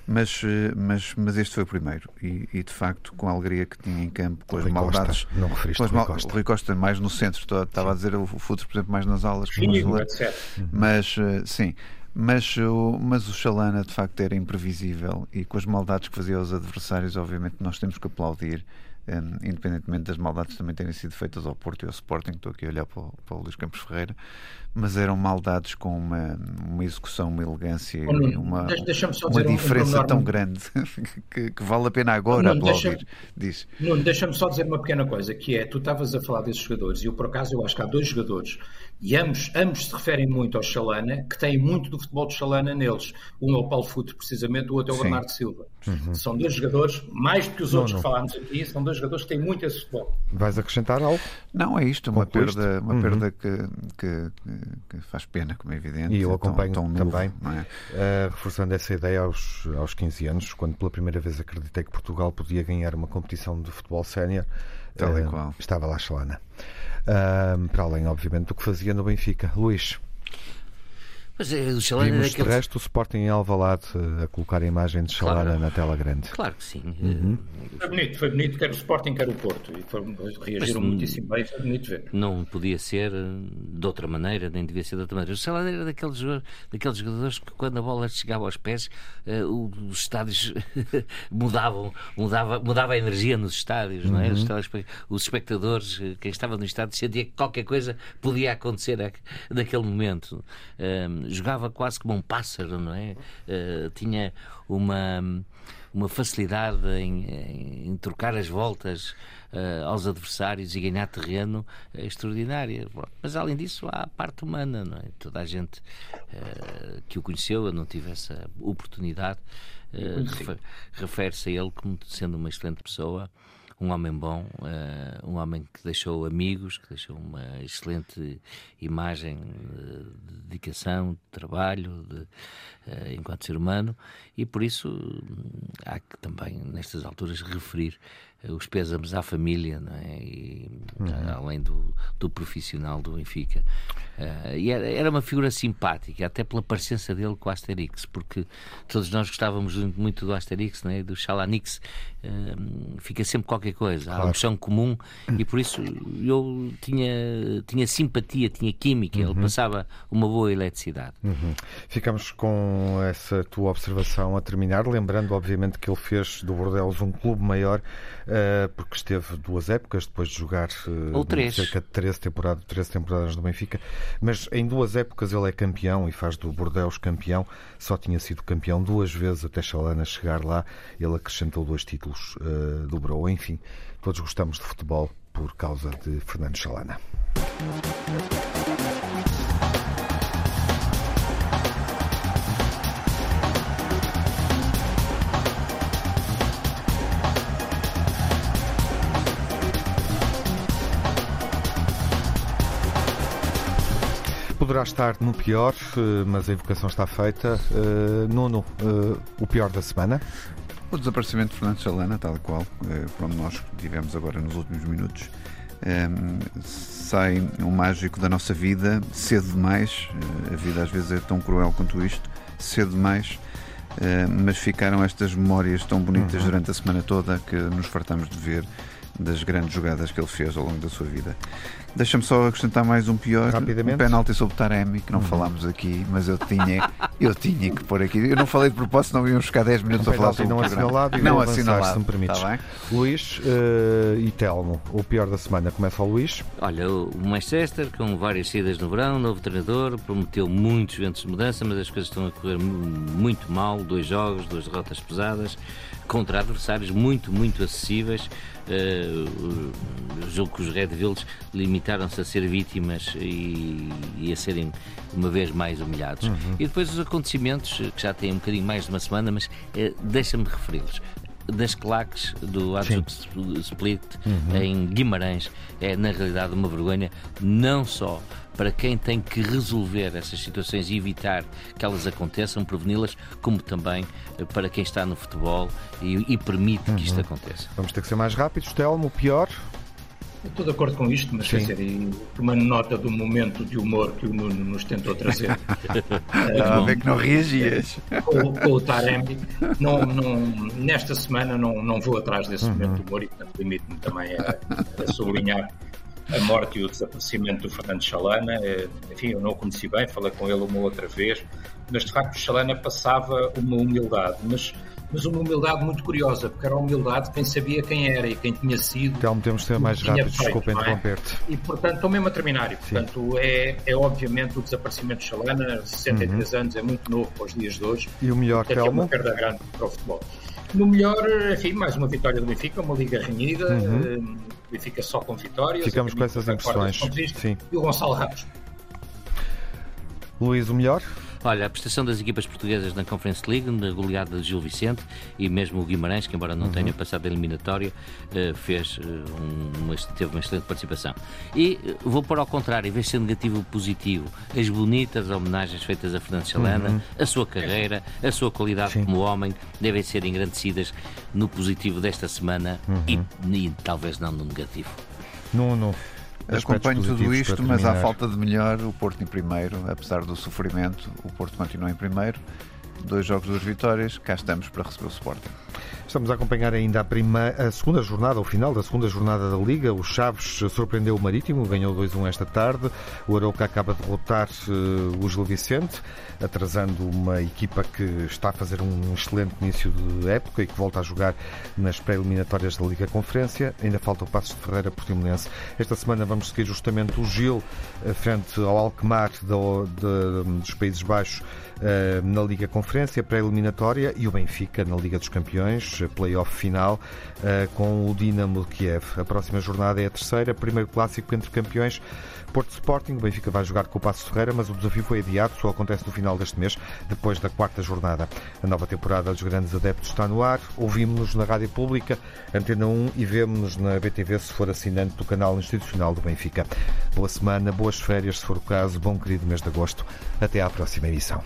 mas, eh, mas, mas este foi o primeiro. E, e de facto, com a alegria que tinha em campo, com as Rui maldades. Costa. Não referiste com as mal... Costa. O Rui Costa mais no centro, estava a dizer o Futre, por exemplo, mais nas aulas. Sim. Mas eh, sim. Mas o, mas o Chalana de facto era imprevisível e com as maldades que fazia aos adversários, obviamente nós temos que aplaudir, um, independentemente das maldades também terem sido feitas ao Porto e ao Sporting. Estou aqui a olhar para o, para o Luís Campos Ferreira, mas eram maldades com uma, uma execução, uma elegância e uma, uma diferença um, tão grande (laughs) que, que, vale a pena agora aplaudir. Deixa, deixa-me só dizer uma pequena coisa, que é, tu estavas a falar desses jogadores e eu por acaso eu acho que há dois jogadores e ambos, ambos se referem muito ao Chalana, que têm muito do futebol de Chalana neles. Um é o Paulo Futre, precisamente, o outro é o Sim. Bernardo Silva. Uhum. São dois jogadores, mais do que os não, outros não. que falámos aqui, são dois jogadores que têm muito esse futebol. Vais acrescentar algo? Não, é isto, uma perda, uma uhum. perda que, que, que, faz pena, como é evidente. E eu acompanho tão, tão também, é? uh, reforçando essa ideia aos, aos 15 anos, quando pela primeira vez acreditei que Portugal podia ganhar uma competição de futebol sénior. Uh. Estava lá Chalana para além, obviamente, do que fazia no Benfica. Luís. Mas é, o Chalana Vimos daqueles... de resto o Sporting em Alvalade eh, a colocar a imagem de Chalana claro. na tela grande. Claro que sim. Uhum. Foi bonito, foi bonito, quer o Sporting, quer o Porto. E foram, reagiram Mas, muitíssimo bem, foi bonito ver. Não podia ser eh, de outra maneira, nem devia ser de outra maneira. O Chalana era daqueles, daqueles jogadores que quando a bola chegava aos pés, uh, os estádios (laughs) mudavam, mudava, mudava a energia nos estádios, uhum. não é? Os, uhum. os espectadores, quem estava no estádio, sentia que qualquer coisa podia acontecer naquele momento jogava quase como um pássaro, não é? Uh, tinha uma, uma facilidade em, em trocar as voltas uh, aos adversários e ganhar terreno uh, extraordinária. Mas além disso, há a parte humana, não é? Toda a gente que o conheceu, eu não tive essa oportunidade, refere-se a ele como sendo uma excelente pessoa um homem bom, uh, um homem que deixou amigos, que deixou uma excelente imagem de dedicação, de trabalho, de, enquanto ser humano, e por isso hum, há que também, nestas alturas, referir os pésamos à família, é? E, uhum. além do, do profissional do Benfica. Uh, e era, era, uma figura simpática, até pela parecença dele com o Asterix, porque todos nós gostávamos muito do Asterix, é? do Chalanix. Uh, fica sempre qualquer coisa, há opção comum, e por isso eu tinha, tinha simpatia, tinha química, uhum. ele passava uma boa eletricidade. Uhum. Ficamos com essa tua observação a terminar, lembrando, obviamente, que ele fez do Bordeaux um clube maior uh, porque esteve duas épocas depois de jogar uh, cerca de 13, temporada, 13 temporadas no Benfica, mas em duas épocas ele é campeão e faz do Bordeaux campeão. Só tinha sido campeão duas vezes até Chalana chegar lá. Ele acrescentou dois títulos, uh, dobrou. Enfim, todos gostamos de futebol por causa de Fernando Chalana. Poderá estar no pior, eh, mas a evocação está feita. Uh, Nuno, uh, o pior da semana? O desaparecimento de Fernando Chalana, tal e qual, como nós tivemos agora nos últimos minutos. Um, sai um mágico da nossa vida cedo demais. A vida às vezes é tão cruel quanto isto, cedo demais. Uh, mas ficaram estas memórias tão bonitas uhum. durante a semana toda que nos fartamos de ver das grandes jogadas que ele fez ao longo da sua vida. Deixa-me só acrescentar mais um pior. Rapidamente. Um penalti sobre Taremi, que não uhum. falámos aqui, mas eu tinha, eu tinha que pôr aqui. Eu não falei de propósito, não íamos ficar 10 minutos um a falar sobre não assinalado e não assinalado, se me permites. Tá Luís uh, e Telmo, o pior da semana começa ao Luís. Olha, o Manchester, com várias saídas no verão, novo treinador, prometeu muitos ventos de mudança, mas as coisas estão a correr muito mal. Dois jogos, duas derrotas pesadas contra adversários muito, muito acessíveis. Uh, julgo que os Red Devils limitaram-se a ser vítimas e, e, a serem uma vez mais humilhados. Uhum. E depois os acontecimentos, que já têm um bocadinho mais de uma semana, mas uh, deixa-me referi-los das claques do Adjunct Split uhum. em Guimarães é na realidade uma vergonha não só para quem tem que resolver essas situações e evitar que elas aconteçam, preveni-las, como também eh, para quem está no futebol e, e permite uhum. que isto uhum. aconteça. Vamos ter que ser mais rápidos. Telmo, o pior? Estou de acordo com isto, mas quer dizer, tomando nota do momento de humor que o Nuno nos tentou trazer. (laughs) Estava a ver que não reagias. Com, com o Taremi, não, não, nesta semana não, não vou atrás desse uhum. momento de humor e, portanto, limite-me também a, a sublinhar a morte e o desaparecimento do Fernando Chalana. Eh, enfim, eu não o conheci bem, falei com ele uma outra vez, mas de facto Chalana passava uma humildade, mas, mas uma humildade muito curiosa, porque era a humildade de quem sabia quem era e quem tinha sido. Então temos de ser mais rápido, desculpa é? interromper-te. E portanto, estou mesmo a terminar, e portanto é, é obviamente o desaparecimento de Chalana, 63 uhum. anos, é muito novo para os dias de hoje. E o melhor, Telmo? É uma perda grande para o futebol. No melhor, enfim, mais uma vitória do Benfica, uma liga renhida, uhum. Eh, Benfica só com vitórias. Ficamos com essas impressões. Sim. E o Gonçalo Ramos. Luís, o melhor? Olha, a prestação das equipas portuguesas na Conference League, na goleada de Gil Vicente e mesmo o Guimarães, que embora não uhum. tenha passado a eliminatória, eh, fez eh, uma, teve uma excelente participação. E eh, vou pôr ao contrário, em vez de ser negativo positivo, as bonitas homenagens feitas a Fernando Chalana, uhum. a sua carreira, a sua qualidade Sim. como homem, devem ser engrandecidas no positivo desta semana uhum. e, e talvez não no negativo. Não, não. Acompanho tudo isto, mas à falta de melhor, o Porto em primeiro, apesar do sofrimento, o Porto continua em primeiro. Dois jogos, duas vitórias, cá estamos para receber o Sporting. Estamos a acompanhar ainda a, a segunda jornada, o final da segunda jornada da Liga. O Chaves surpreendeu o Marítimo, ganhou 2-1 esta tarde. O Arauca acaba de derrotar uh, o Gil Vicente, atrasando uma equipa que está a fazer um excelente início de época e que volta a jogar nas pré-eliminatórias da Liga Conferência. Ainda falta o Passos de Ferreira Portimonense. Esta semana vamos seguir justamente o Gil eh, frente ao Alkmaar dos Países Baixos uh, na Liga Conferência, pré-eliminatória, e o Benfica na Liga dos Campeões playoff final uh, com o Dinamo de Kiev. A próxima jornada é a terceira, primeiro clássico entre campeões. Porto Sporting, o Benfica vai jogar com o Passo Ferreira, mas o desafio foi adiado, só acontece no final deste mês, depois da quarta jornada. A nova temporada dos grandes adeptos está no ar, ouvimos-nos na Rádio Pública, Antena 1 e vemos-nos na BTV se for assinante do canal institucional do Benfica. Boa semana, boas férias se for o caso, bom querido mês de agosto. Até à próxima edição.